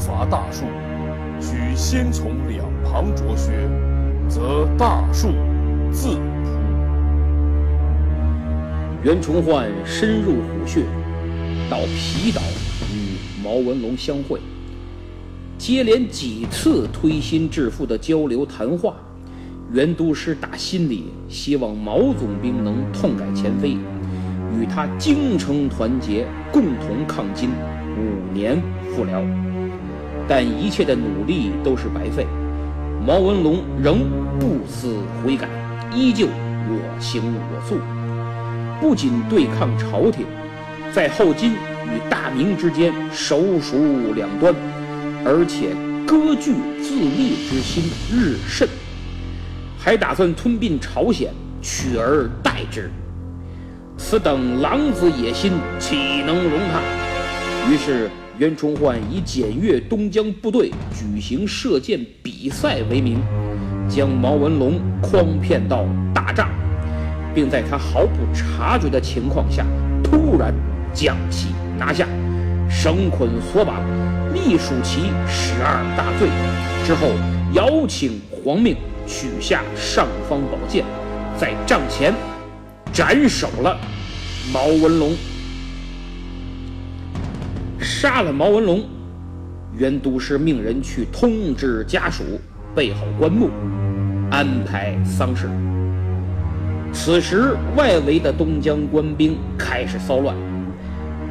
伐大树，须先从两旁着穴，则大树自扑。袁崇焕深入虎穴，到皮岛与毛文龙相会，接连几次推心置腹的交流谈话，袁都师打心里希望毛总兵能痛改前非，与他精诚团结，共同抗金，五年复辽。但一切的努力都是白费，毛文龙仍不思悔改，依旧我行我素。不仅对抗朝廷，在后金与大明之间手鼠两端，而且割据自立之心日甚，还打算吞并朝鲜，取而代之。此等狼子野心，岂能容他？于是袁崇焕以检阅东江部队、举行射箭比赛为名，将毛文龙诓骗到大帐。并在他毫不察觉的情况下，突然将其拿下，绳捆索绑，隶属其十二大罪。之后邀请皇命取下尚方宝剑，在帐前斩首了毛文龙。杀了毛文龙，袁都师命人去通知家属，备好棺木，安排丧事。此时，外围的东江官兵开始骚乱，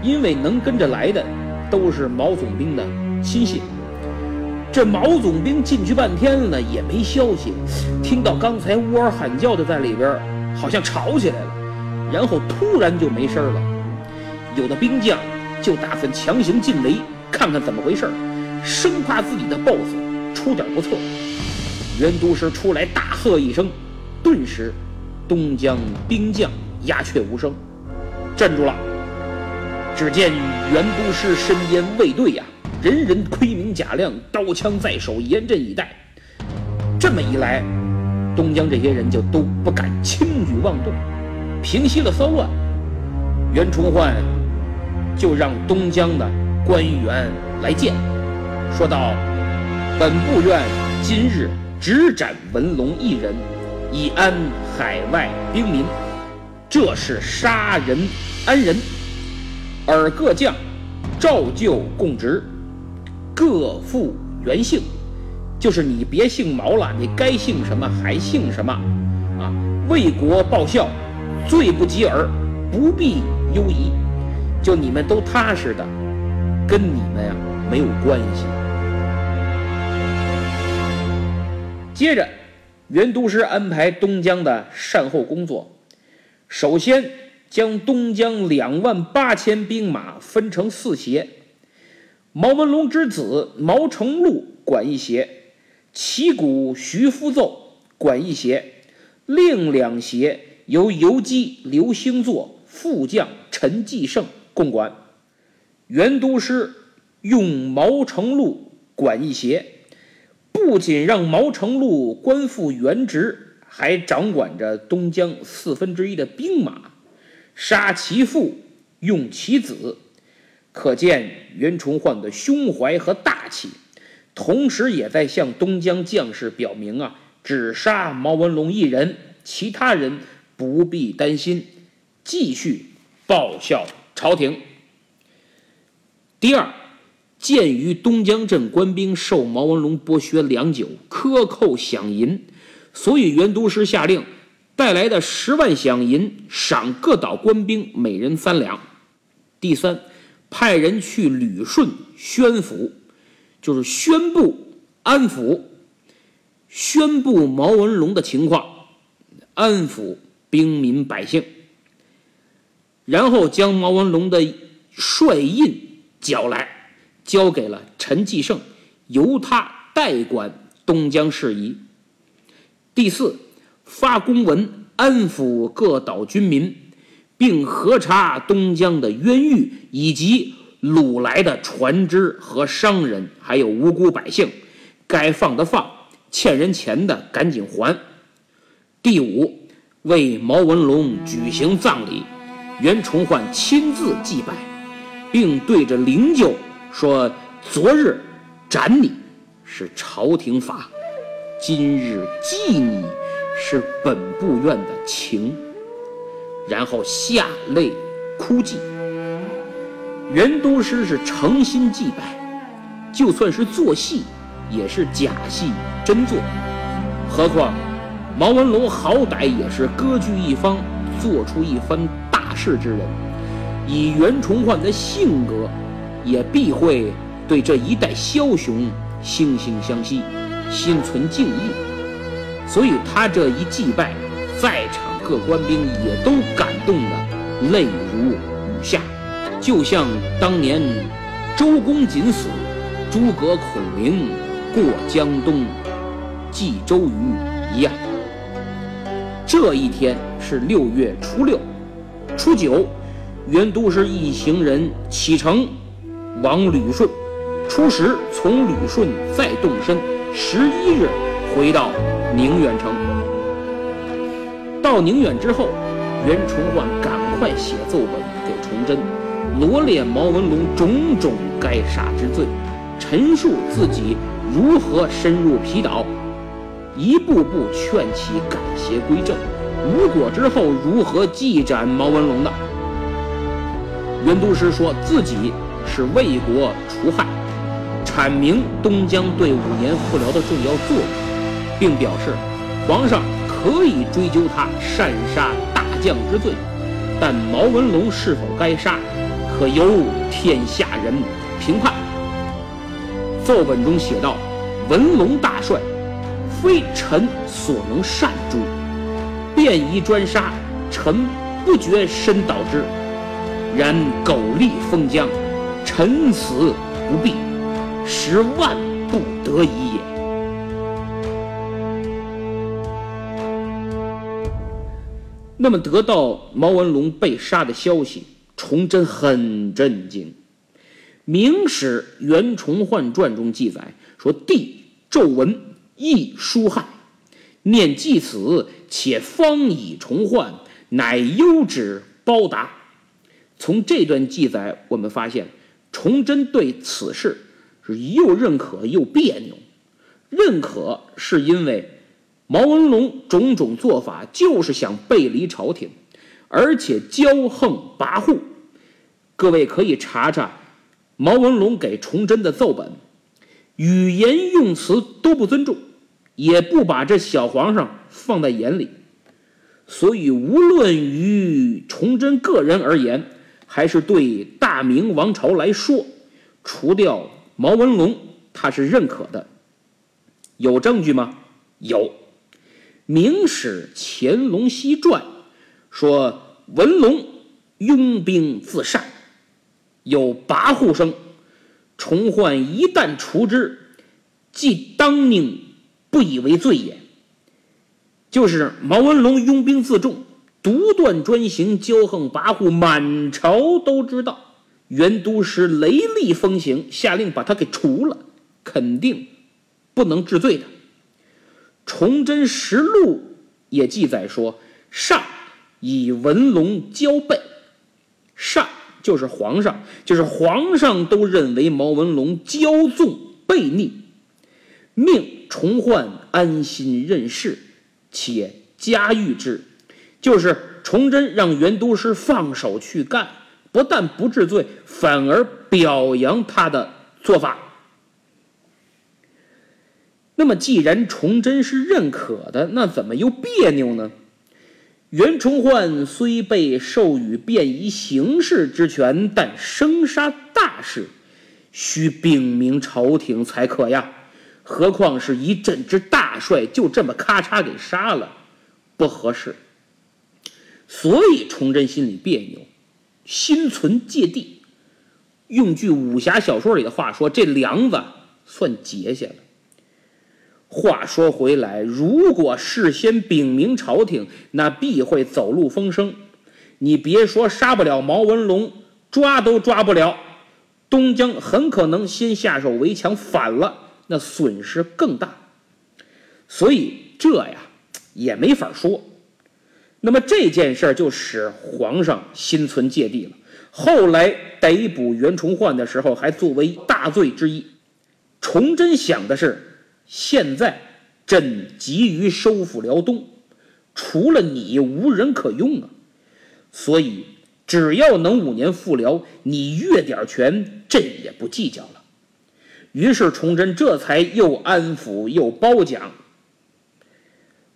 因为能跟着来的都是毛总兵的亲信。这毛总兵进去半天了也没消息，听到刚才呜儿喊叫的在里边，好像吵起来了，然后突然就没声了。有的兵将就打算强行进围，看看怎么回事，生怕自己的 boss 出点不测。袁都师出来大喝一声，顿时。东江兵将鸦雀无声，镇住了。只见袁都师身边卫队呀，人人盔明甲亮，刀枪在手，严阵以待。这么一来，东江这些人就都不敢轻举妄动。平息了骚乱，袁崇焕就让东江的官员来见，说道：“本部愿今日只斩文龙一人。”以安海外兵民，这是杀人安人。而各将照旧供职，各复原姓，就是你别姓毛了，你该姓什么还姓什么啊？为国报效，罪不及耳，不必忧疑。就你们都踏实的，跟你们呀没有关系。接着。袁都师安排东江的善后工作，首先将东江两万八千兵马分成四协，毛文龙之子毛成禄管一协，旗鼓徐福奏管一协，另两协由游击刘兴作、副将陈继胜共管。袁都师用毛成禄管一协。不仅让毛成禄官复原职，还掌管着东江四分之一的兵马，杀其父，用其子，可见袁崇焕的胸怀和大气。同时也在向东江将士表明啊，只杀毛文龙一人，其他人不必担心，继续报效朝廷。第二，鉴于东江镇官兵受毛文龙剥削良久，克扣饷银，所以袁都师下令带来的十万饷银赏各岛官兵每人三两。第三，派人去旅顺宣府，就是宣布安抚，宣布毛文龙的情况，安抚兵民百姓，然后将毛文龙的帅印。交来，交给了陈继胜，由他代管东江事宜。第四，发公文安抚各岛军民，并核查东江的冤狱以及掳来的船只和商人，还有无辜百姓，该放的放，欠人钱的赶紧还。第五，为毛文龙举行葬礼，袁崇焕亲自祭拜。并对着灵柩说：“昨日斩你是朝廷法，今日祭你是本部院的情。”然后下泪哭祭。袁都师是诚心祭拜，就算是做戏，也是假戏真做。何况毛文龙好歹也是割据一方，做出一番事之人。以袁崇焕的性格，也必会对这一代枭雄惺惺相惜，心存敬意。所以他这一祭拜，在场各官兵也都感动得泪如雨下，就像当年周公瑾死，诸葛孔明过江东，祭周瑜一样。这一天是六月初六，初九。袁都师一行人启程往旅顺，初十从旅顺再动身，十一日回到宁远城。到宁远之后，袁崇焕赶快写奏本给崇祯，罗列毛文龙种种该杀之罪，陈述自己如何深入皮岛，一步步劝其改邪归正，无果之后如何祭斩毛文龙的。袁都师说自己是为国除害，阐明东江对五年复辽的重要作用，并表示皇上可以追究他擅杀大将之罪，但毛文龙是否该杀，可由天下人评判。奏本中写道：“文龙大帅，非臣所能善诛，便宜专杀，臣不觉身导之。”然苟立封疆，臣死不避，实万不得已也。那么，得到毛文龙被杀的消息，崇祯很震惊。《明史·袁崇焕传》中记载说：“帝奏文亦书汉，念既此，且方以重焕，乃优之包达。”从这段记载，我们发现，崇祯对此事是又认可又别扭。认可是因为毛文龙种种做法就是想背离朝廷，而且骄横跋扈。各位可以查查毛文龙给崇祯的奏本，语言用词都不尊重，也不把这小皇上放在眼里。所以，无论于崇祯个人而言，还是对大明王朝来说，除掉毛文龙，他是认可的。有证据吗？有，《明史乾隆西传》说文龙拥兵自杀，有跋扈声。崇焕一旦除之，即当宁不以为罪也。就是毛文龙拥兵自重。独断专行、骄横跋扈，满朝都知道。袁都师雷厉风行，下令把他给除了，肯定不能治罪的。《崇祯实录》也记载说：“上以文龙交背。”上就是皇上，就是皇上都认为毛文龙骄纵悖逆，命重焕安心任事，且加谕之，就是崇祯让袁都师放手去干，不但不治罪，反而表扬他的做法。那么，既然崇祯是认可的，那怎么又别扭呢？袁崇焕虽被授予便衣行事之权，但生杀大事需禀明朝廷才可呀。何况是一镇之大帅，就这么咔嚓给杀了，不合适。所以崇祯心里别扭，心存芥蒂。用句武侠小说里的话说，这梁子算结下了。话说回来，如果事先禀明朝廷，那必会走漏风声。你别说杀不了毛文龙，抓都抓不了，东江很可能先下手为强，反了，那损失更大。所以这呀也没法说。那么这件事就使皇上心存芥蒂了。后来逮捕袁崇焕的时候，还作为大罪之一。崇祯想的是。现在朕急于收复辽东，除了你无人可用啊！所以只要能五年复辽，你越点权，朕也不计较了。于是崇祯这才又安抚又褒奖。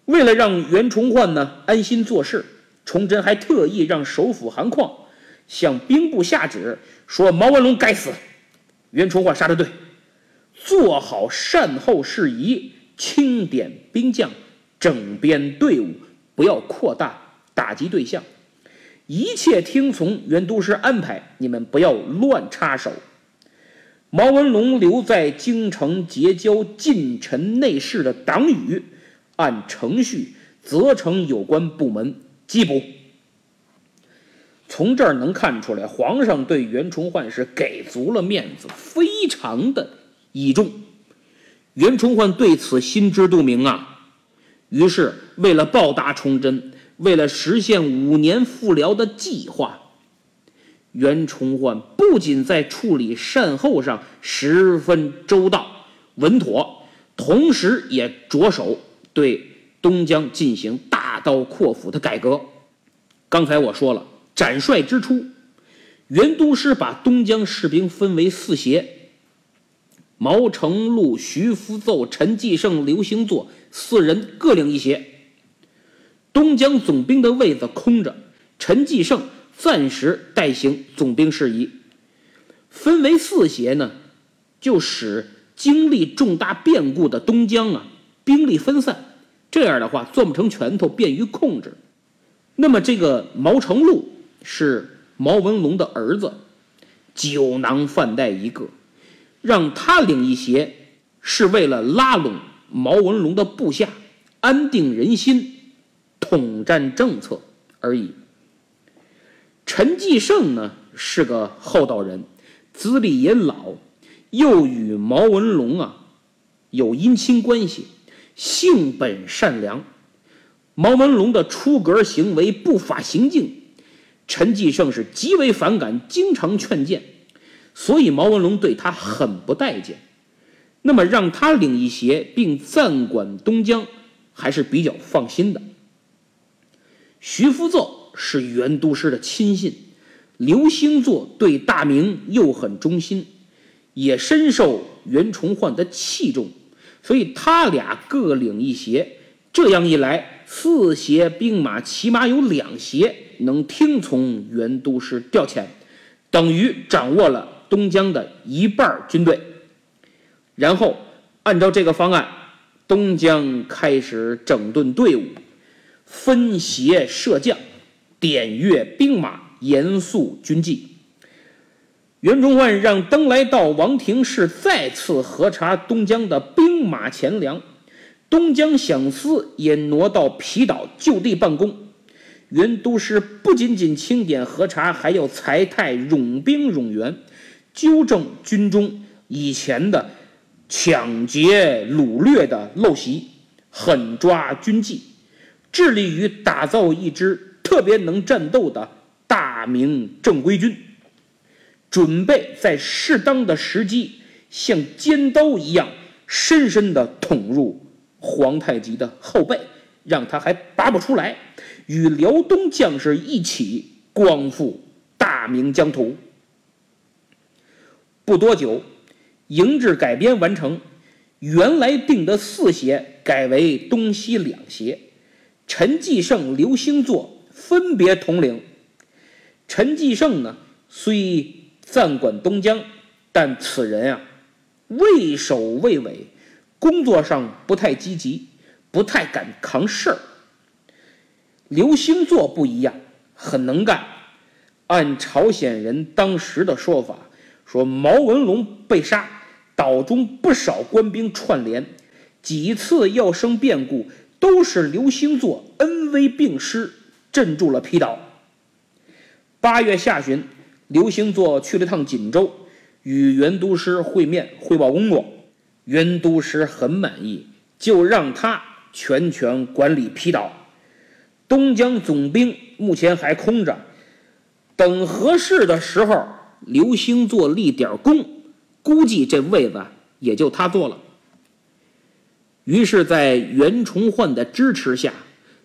为了让袁崇焕呢安心做事，崇祯还特意让首辅韩况向兵部下旨说：“毛文龙该死，袁崇焕杀的对。”做好善后事宜，清点兵将，整编队伍，不要扩大打击对象，一切听从袁都师安排。你们不要乱插手。毛文龙留在京城结交近臣内侍的党羽，按程序责成有关部门缉捕。从这儿能看出来，皇上对袁崇焕是给足了面子，非常的。倚重，袁崇焕对此心知肚明啊。于是，为了报答崇祯，为了实现五年复辽的计划，袁崇焕不仅在处理善后上十分周到稳妥，同时也着手对东江进行大刀阔斧的改革。刚才我说了，斩帅之初，袁都师把东江士兵分为四协。毛成禄、徐福奏、陈继胜、刘兴作四人各领一协。东江总兵的位子空着，陈继胜暂时代行总兵事宜。分为四协呢，就使经历重大变故的东江啊兵力分散，这样的话攥不成拳头，便于控制。那么这个毛成禄是毛文龙的儿子，酒囊饭袋一个。让他领一协，是为了拉拢毛文龙的部下，安定人心，统战政策而已。陈继胜呢是个厚道人，资历也老，又与毛文龙啊有姻亲关系，性本善良。毛文龙的出格行为、不法行径，陈继胜是极为反感，经常劝谏。所以毛文龙对他很不待见，那么让他领一协并暂管东江，还是比较放心的。徐福奏是袁都师的亲信，刘兴作对大明又很忠心，也深受袁崇焕的器重，所以他俩各领一协，这样一来，四协兵马起码有两协能听从袁都师调遣，等于掌握了。东江的一半军队，然后按照这个方案，东江开始整顿队伍，分协设将，点阅兵马，严肃军纪。袁崇焕让登莱道王廷士再次核查东江的兵马钱粮，东江饷司也挪到皮岛就地办公。袁都师不仅仅清点核查，还要裁汰冗兵冗员。纠正军中以前的抢劫掳掠的陋习，狠抓军纪，致力于打造一支特别能战斗的大明正规军，准备在适当的时机，像尖刀一样深深地捅入皇太极的后背，让他还拔不出来，与辽东将士一起光复大明疆土。不多久，营制改编完成，原来定的四协改为东西两协，陈继胜、刘兴作分别统领。陈继胜呢，虽暂管东江，但此人啊，畏首畏尾，工作上不太积极，不太敢扛事儿。刘兴作不一样，很能干。按朝鲜人当时的说法。说毛文龙被杀，岛中不少官兵串联，几次要生变故，都是刘兴作恩威并施，镇住了皮岛。八月下旬，刘兴作去了趟锦州，与袁都师会面汇报工作，袁都师很满意，就让他全权管理皮岛。东江总兵目前还空着，等合适的时候。刘兴作立点功，估计这位子也就他坐了。于是，在袁崇焕的支持下，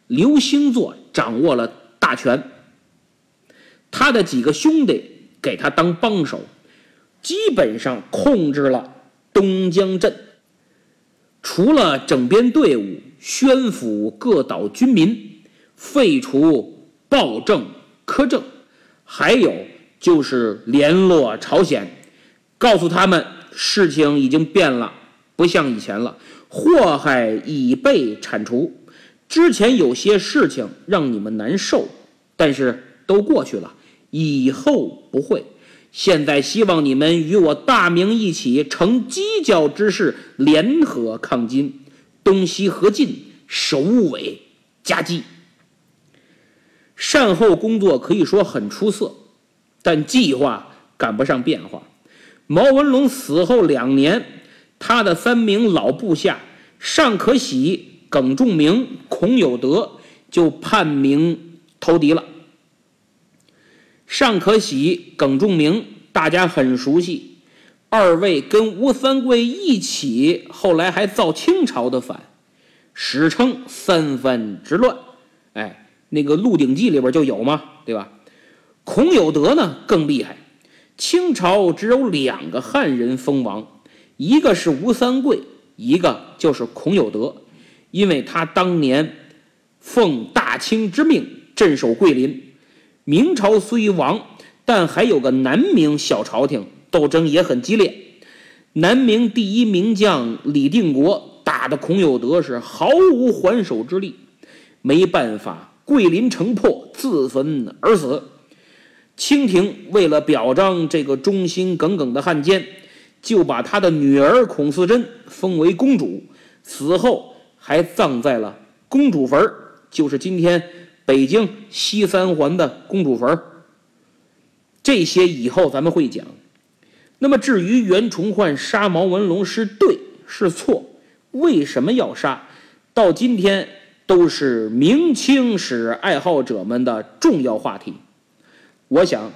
刘兴作掌握了大权。他的几个兄弟给他当帮手，基本上控制了东江镇。除了整编队伍、宣抚各岛军民、废除暴政苛政，还有。就是联络朝鲜，告诉他们事情已经变了，不像以前了，祸害已被铲除。之前有些事情让你们难受，但是都过去了，以后不会。现在希望你们与我大明一起成犄角之势，联合抗金，东西合进，首尾夹击。善后工作可以说很出色。但计划赶不上变化。毛文龙死后两年，他的三名老部下尚可喜、耿仲明、孔有德就叛明投敌了。尚可喜、耿仲明大家很熟悉，二位跟吴三桂一起，后来还造清朝的反，史称三藩之乱。哎，那个《鹿鼎记》里边就有嘛，对吧？孔有德呢更厉害，清朝只有两个汉人封王，一个是吴三桂，一个就是孔有德，因为他当年奉大清之命镇守桂林。明朝虽亡，但还有个南明小朝廷，斗争也很激烈。南明第一名将李定国打的孔有德是毫无还手之力，没办法，桂林城破，自焚而死。清廷为了表彰这个忠心耿耿的汉奸，就把他的女儿孔四珍封为公主，死后还葬在了公主坟就是今天北京西三环的公主坟这些以后咱们会讲。那么至于袁崇焕杀毛文龙是对是错，为什么要杀，到今天都是明清史爱好者们的重要话题。我想，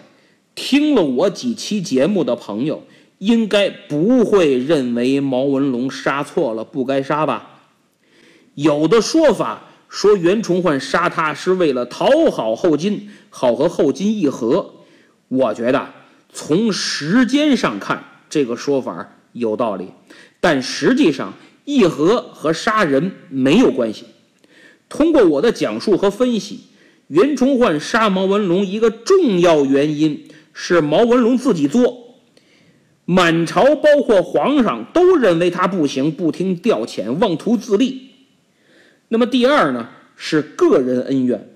听了我几期节目的朋友，应该不会认为毛文龙杀错了，不该杀吧？有的说法说袁崇焕杀他是为了讨好后金，好和后金议和。我觉得从时间上看，这个说法有道理，但实际上议和和杀人没有关系。通过我的讲述和分析。袁崇焕杀毛文龙一个重要原因是毛文龙自己作，满朝包括皇上都认为他不行，不听调遣，妄图自立。那么第二呢，是个人恩怨。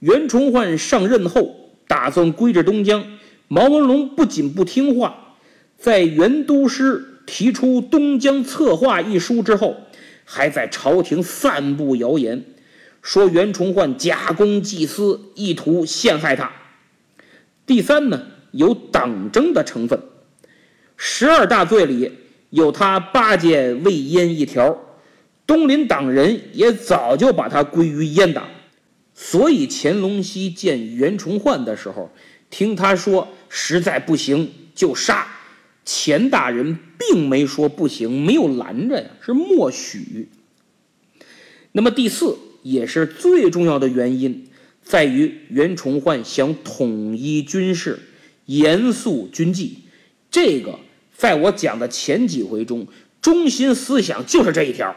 袁崇焕上任后打算归置东江，毛文龙不仅不听话，在袁都师提出东江策划一书之后，还在朝廷散布谣言。说袁崇焕假公济私，意图陷害他。第三呢，有党争的成分。十二大罪里有他巴结魏燕一条，东林党人也早就把他归于阉党。所以乾隆熙见袁崇焕的时候，听他说实在不行就杀，钱大人并没说不行，没有拦着呀，是默许。那么第四也是最重要的原因，在于袁崇焕想统一军事，严肃军纪。这个在我讲的前几回中，中心思想就是这一条。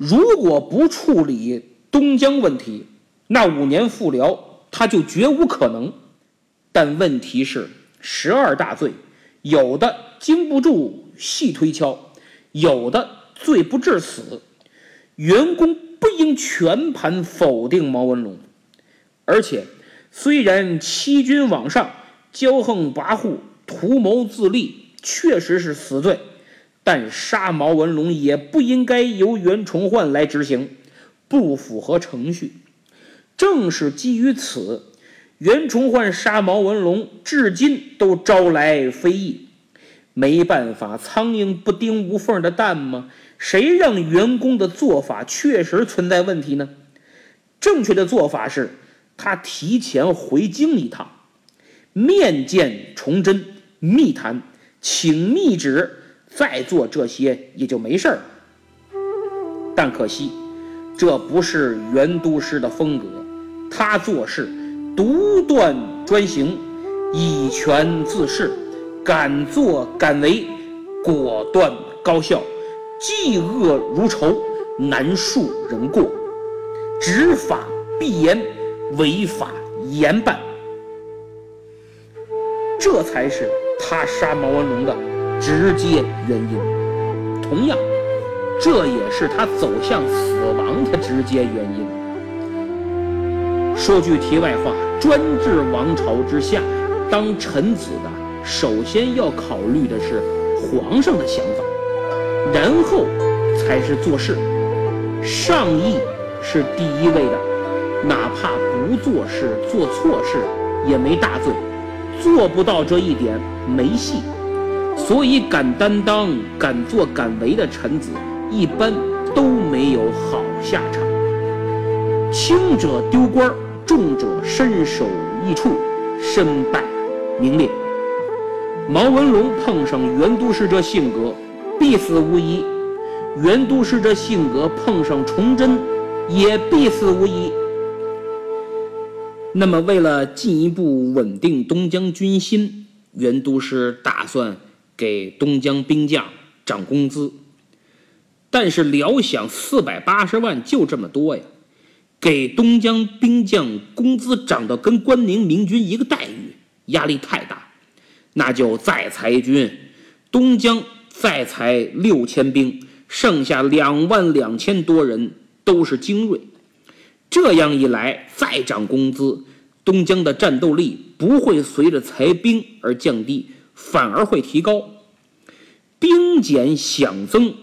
如果不处理东江问题，那五年复辽他就绝无可能。但问题是，十二大罪，有的经不住细推敲，有的罪不至死。员工不应全盘否定毛文龙，而且虽然欺君罔上、骄横跋扈、图谋自立确实是死罪，但杀毛文龙也不应该由袁崇焕来执行，不符合程序。正是基于此，袁崇焕杀毛文龙至今都招来非议。没办法，苍蝇不叮无缝的蛋吗？谁让员工的做法确实存在问题呢？正确的做法是，他提前回京一趟，面见崇祯，密谈，请密旨，再做这些也就没事儿。但可惜，这不是袁都师的风格，他做事独断专行，以权自恃，敢作敢为，果断高效。嫉恶如仇，难恕人过；执法必严，违法严办。这才是他杀毛文龙的直接原因。同样，这也是他走向死亡的直接原因。说句题外话，专制王朝之下，当臣子的首先要考虑的是皇上的想法。然后才是做事，上意是第一位的，哪怕不做事、做错事也没大罪，做不到这一点没戏。所以敢担当、敢作敢为的臣子，一般都没有好下场。轻者丢官，重者身首异处，身败名裂。毛文龙碰上袁都师这性格。必死无疑，袁都师这性格碰上崇祯，也必死无疑。那么，为了进一步稳定东江军心，袁都师打算给东江兵将涨工资。但是，料想四百八十万就这么多呀，给东江兵将工资涨到跟关宁明军一个待遇，压力太大，那就再裁军，东江。再裁六千兵，剩下两万两千多人都是精锐。这样一来，再涨工资，东江的战斗力不会随着裁兵而降低，反而会提高。兵减饷增，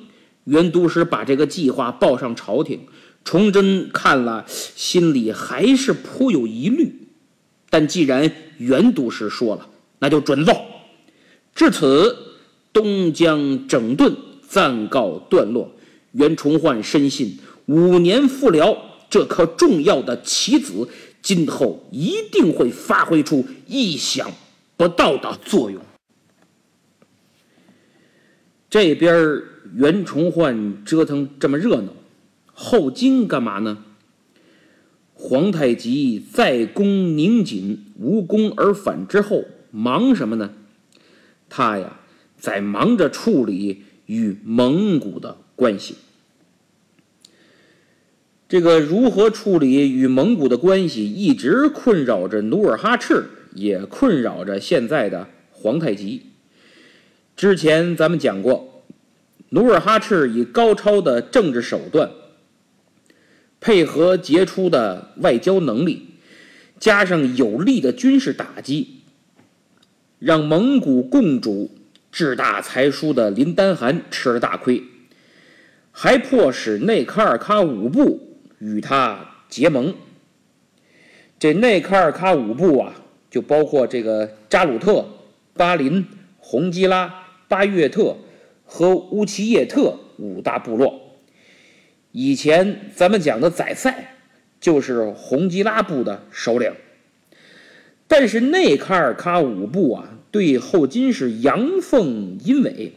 袁都师把这个计划报上朝廷，崇祯看了，心里还是颇有疑虑。但既然袁都师说了，那就准奏。至此。东江整顿暂告段落，袁崇焕深信五年复辽这颗重要的棋子，今后一定会发挥出意想不到的作用。这边袁崇焕折腾这么热闹，后金干嘛呢？皇太极在攻宁锦无功而返之后，忙什么呢？他呀。在忙着处理与蒙古的关系，这个如何处理与蒙古的关系，一直困扰着努尔哈赤，也困扰着现在的皇太极。之前咱们讲过，努尔哈赤以高超的政治手段，配合杰出的外交能力，加上有力的军事打击，让蒙古共主。志大才疏的林丹汗吃了大亏，还迫使内卡尔喀五部与他结盟。这内卡尔喀五部啊，就包括这个扎鲁特、巴林、洪基拉、巴约特和乌齐叶特五大部落。以前咱们讲的宰塞就是洪吉拉部的首领。但是内卡尔喀五部啊，对后金是阳奉阴违，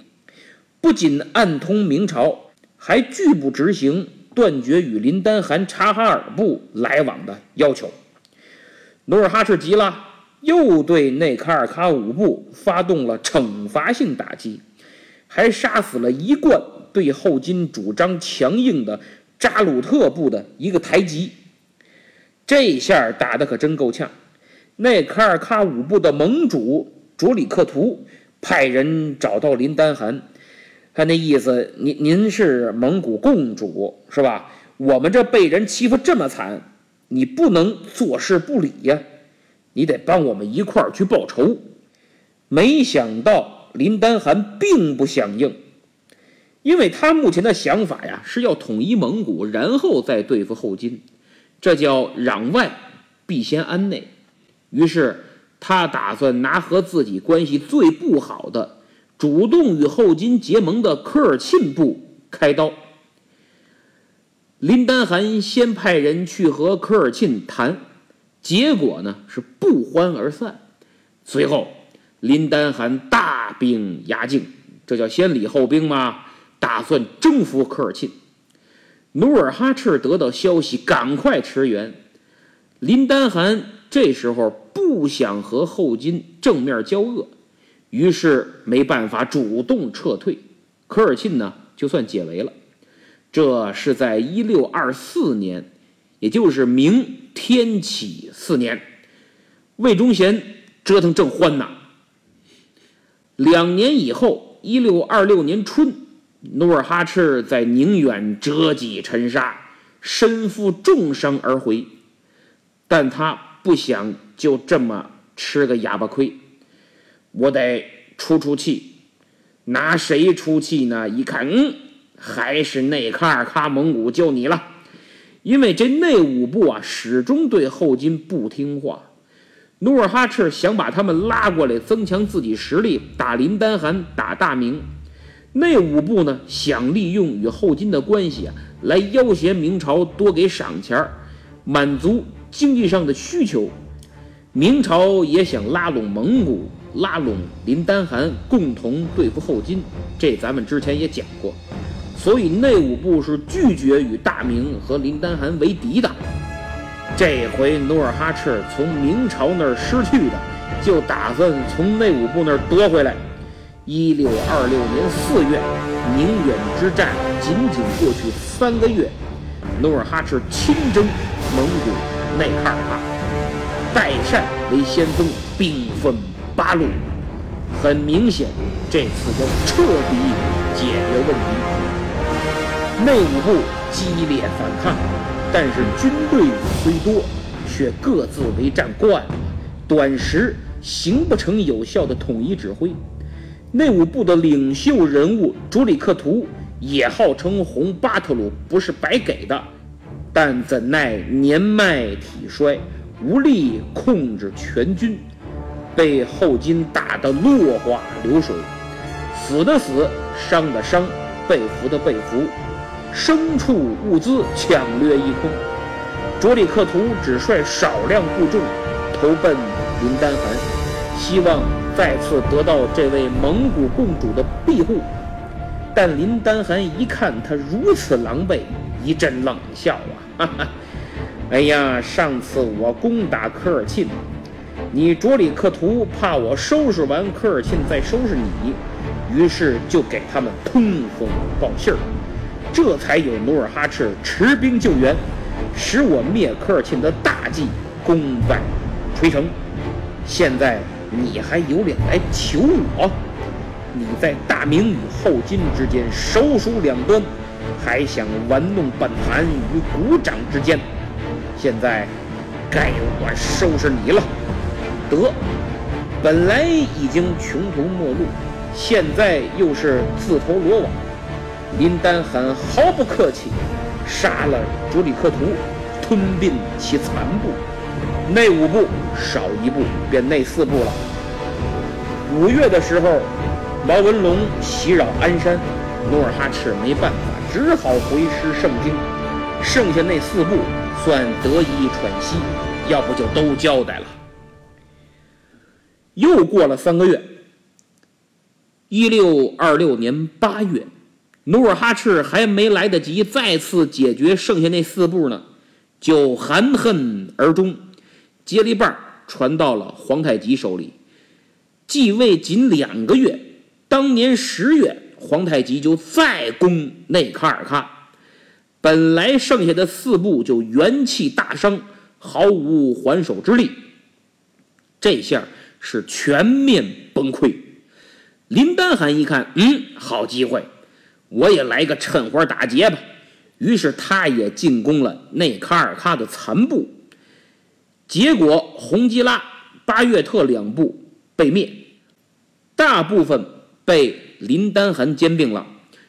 不仅暗通明朝，还拒不执行断绝与林丹汗、察哈尔部来往的要求。努尔哈赤急了，又对内卡尔喀五部发动了惩罚性打击，还杀死了一贯对后金主张强硬的扎鲁特部的一个台吉。这下打得可真够呛。内卡尔喀五部的盟主卓里克图派人找到林丹汗，他那意思，您您是蒙古共主是吧？我们这被人欺负这么惨，你不能坐视不理呀，你得帮我们一块儿去报仇。没想到林丹汗并不响应，因为他目前的想法呀是要统一蒙古，然后再对付后金，这叫攘外必先安内。于是，他打算拿和自己关系最不好的、主动与后金结盟的科尔沁部开刀。林丹汗先派人去和科尔沁谈，结果呢是不欢而散。随后，林丹汗大兵压境，这叫先礼后兵吗？打算征服科尔沁。努尔哈赤得到消息，赶快驰援。林丹汗这时候。不想和后金正面交恶，于是没办法主动撤退。科尔沁呢，就算解围了。这是在一六二四年，也就是明天启四年，魏忠贤折腾正欢呐。两年以后，一六二六年春，努尔哈赤在宁远折戟沉沙，身负重伤而回，但他不想。就这么吃个哑巴亏，我得出出气，拿谁出气呢？一看，嗯，还是内卡尔喀蒙古就你了，因为这内五部啊，始终对后金不听话。努尔哈赤想把他们拉过来，增强自己实力，打林丹汗，打大明。内五部呢，想利用与后金的关系啊，来要挟明朝多给赏钱满足经济上的需求。明朝也想拉拢蒙古，拉拢林丹汗，共同对付后金。这咱们之前也讲过，所以内务部是拒绝与大明和林丹汗为敌的。这回努尔哈赤从明朝那儿失去的，就打算从内务部那儿夺回来。一六二六年四月，宁远之战仅仅过去三个月，努尔哈赤亲征蒙古内卡尔喀。代善为先锋，兵分八路。很明显，这次要彻底解决问题。内务部激烈反抗，但是军队虽多，却各自为战惯了，短时形不成有效的统一指挥。内务部的领袖人物朱里克图也号称红巴特鲁，不是白给的，但怎奈年迈体衰。无力控制全军，被后金打得落花流水，死的死，伤的伤，被俘的被俘，牲畜物资抢掠一空。卓里克图只率少量部众投奔林丹汗，希望再次得到这位蒙古共主的庇护。但林丹汗一看他如此狼狈，一阵冷笑啊，哈哈。哎呀，上次我攻打科尔沁，你卓里克图怕我收拾完科尔沁再收拾你，于是就给他们通风报信儿，这才有努尔哈赤持兵救援，使我灭科尔沁的大计功败垂成。现在你还有脸来求我？你在大明与后金之间手鼠两端，还想玩弄本坛于股掌之间？现在该我收拾你了。得，本来已经穷途末路，现在又是自投罗网。林丹汗毫不客气，杀了卓里克图，吞并其残部。内五部少一步便内四部了。五月的时候，毛文龙袭扰鞍山，努尔哈赤没办法，只好回师盛京。剩下那四部。算得以喘息，要不就都交代了。又过了三个月，一六二六年八月，努尔哈赤还没来得及再次解决剩下那四部呢，就含恨而终，接力棒传到了皇太极手里。继位仅两个月，当年十月，皇太极就再攻内卡尔喀，本来剩下的四部就元气大伤，毫无还手之力。这下是全面崩溃。林丹汗一看，嗯，好机会，我也来个趁火打劫吧。于是他也进攻了内卡尔喀的残部，结果洪吉拉、巴岳特两部被灭，大部分被林丹汗兼并了，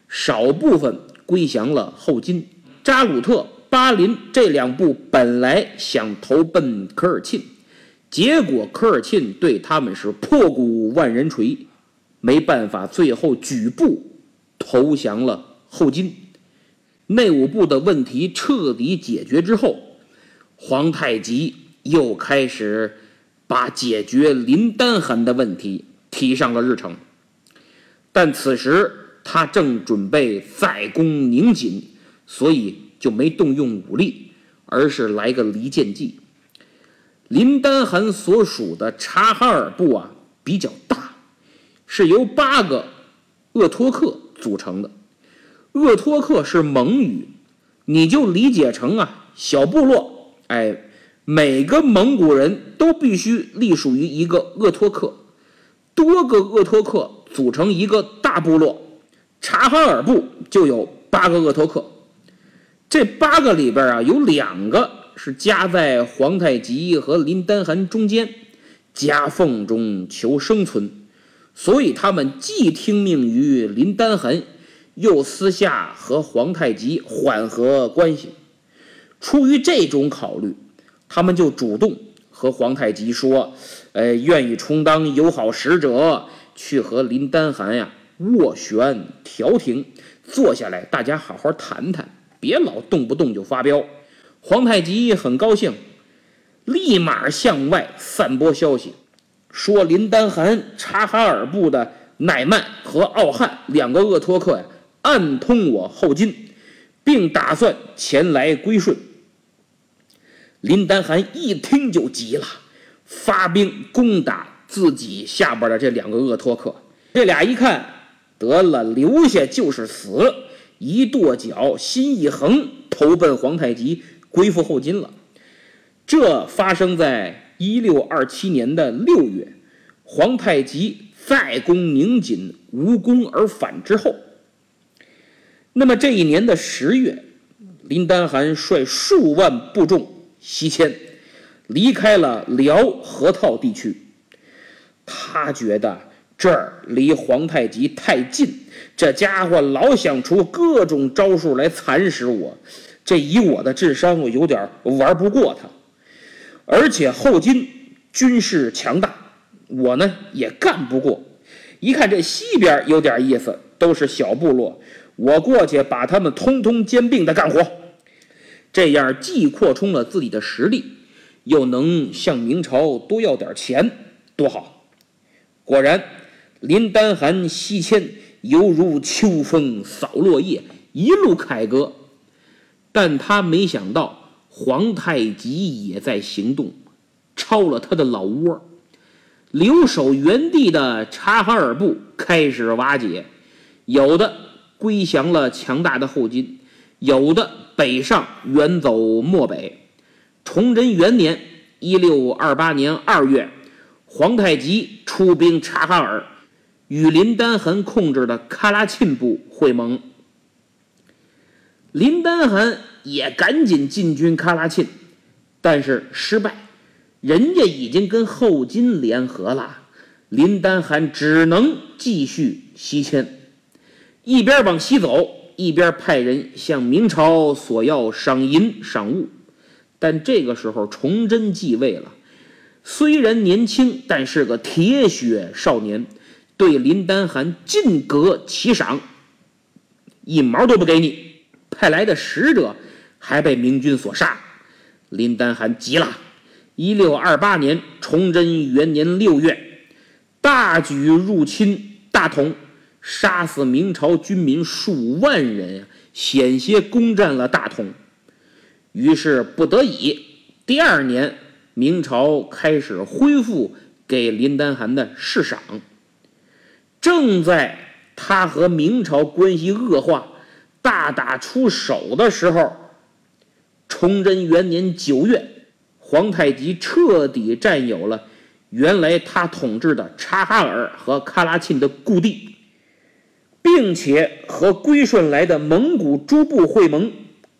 少部分归降了后金。扎鲁特、巴林这两部本来想投奔科尔沁。结果科尔沁对他们是破鼓万人锤，没办法，最后举步投降了后金。内务部的问题彻底解决之后，皇太极又开始把解决林丹汗的问题提上了日程。但此时他正准备再攻宁锦，所以就没动用武力，而是来个离间计。林丹汗所属的察哈尔部啊比较大，是由八个鄂托克组成的。鄂托克是蒙语，你就理解成啊小部落。哎，每个蒙古人都必须隶属于一个鄂托克，多个鄂托克组成一个大部落。察哈尔部就有八个鄂托克，这八个里边啊有两个。是夹在皇太极和林丹汗中间，夹缝中求生存，所以他们既听命于林丹汗，又私下和皇太极缓和关系。出于这种考虑，他们就主动和皇太极说：“呃，愿意充当友好使者，去和林丹汗呀斡旋调停，坐下来大家好好谈谈，别老动不动就发飙。”皇太极很高兴，立马向外散播消息，说林丹汗、察哈尔部的乃曼和奥汉两个鄂托克呀，暗通我后金，并打算前来归顺。林丹汗一听就急了，发兵攻打自己下边的这两个鄂托克。这俩一看得了，留下就是死，一跺脚，心一横，投奔皇太极。归附后金了，这发生在一六二七年的六月，皇太极再攻宁锦无功而返之后。那么这一年的十月，林丹汗率数万部众西迁，离开了辽河套地区。他觉得这儿离皇太极太近，这家伙老想出各种招数来蚕食我。这以我的智商，我有点玩不过他，而且后金军事强大，我呢也干不过。一看这西边有点意思，都是小部落，我过去把他们通通兼并的干活，这样既扩充了自己的实力，又能向明朝多要点钱，多好！果然，林丹汗西迁犹如秋风扫落叶，一路凯歌。但他没想到，皇太极也在行动，抄了他的老窝。留守原地的察哈尔部开始瓦解，有的归降了强大的后金，有的北上远走漠北。崇祯元年（一六二八年二月），皇太极出兵察哈尔，与林丹汗控制的喀拉沁部会盟。林丹汗也赶紧进军喀拉沁，但是失败，人家已经跟后金联合了，林丹汗只能继续西迁，一边往西走，一边派人向明朝索要赏银赏物。但这个时候崇祯继位了，虽然年轻，但是个铁血少年，对林丹汗尽格其赏，一毛都不给你。派来的使者还被明军所杀，林丹汗急了。一六二八年，崇祯元年六月，大举入侵大同，杀死明朝军民数万人，险些攻占了大同。于是不得已，第二年明朝开始恢复给林丹汗的市赏。正在他和明朝关系恶化、大打出手的时候，崇祯元年九月，皇太极彻底占有了。原来他统治的察哈尔和喀拉沁的故地，并且和归顺来的蒙古诸部会盟，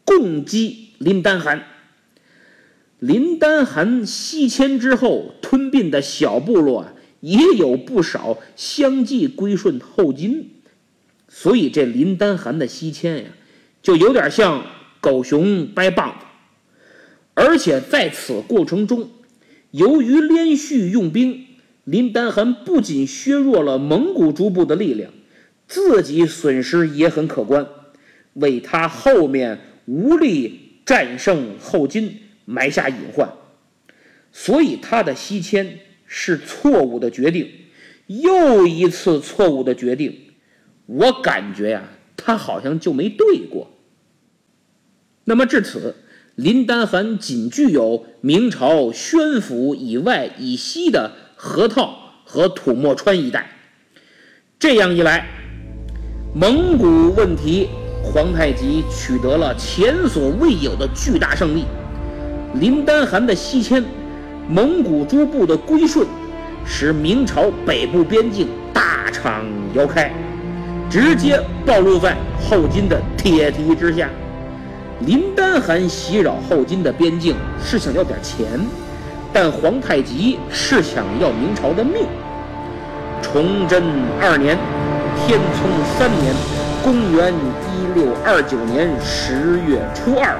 共击林丹汗。林丹汗西迁之后，吞并的小部落也有不少相继归顺后金，所以这林丹汗的西迁呀，就有点像狗熊掰棒子，而且在此过程中。由于连续用兵，林丹汗不仅削弱了蒙古诸部的力量，自己损失也很可观，为他后面无力战胜后金埋下隐患。所以他的西迁是错误的决定，又一次错误的决定。我感觉呀，他好像就没对过。那么至此。林丹汗仅具有明朝宣府以外以西的河套和土默川一带。这样一来，蒙古问题，皇太极取得了前所未有的巨大胜利。林丹汗的西迁，蒙古诸部的归顺，使明朝北部边境大敞摇开，直接暴露在后金的铁蹄之下。林丹汗袭扰后金的边境是想要点钱，但皇太极是想要明朝的命。崇祯二年，天聪三年，公元一六二九年十月初二，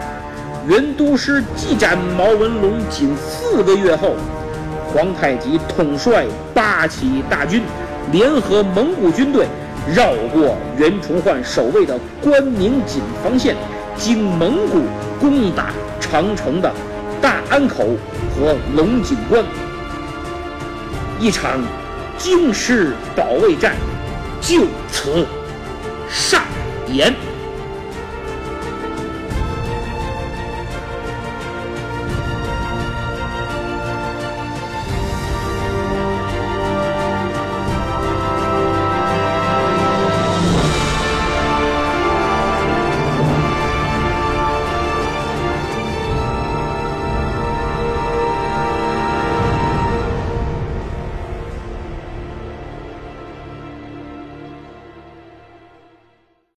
元都师继斩毛文龙仅四个月后，皇太极统帅八旗大军，联合蒙古军队，绕过袁崇焕守卫的关宁锦防线。经蒙古攻打长城的大安口和龙井关，一场京师保卫战就此上演。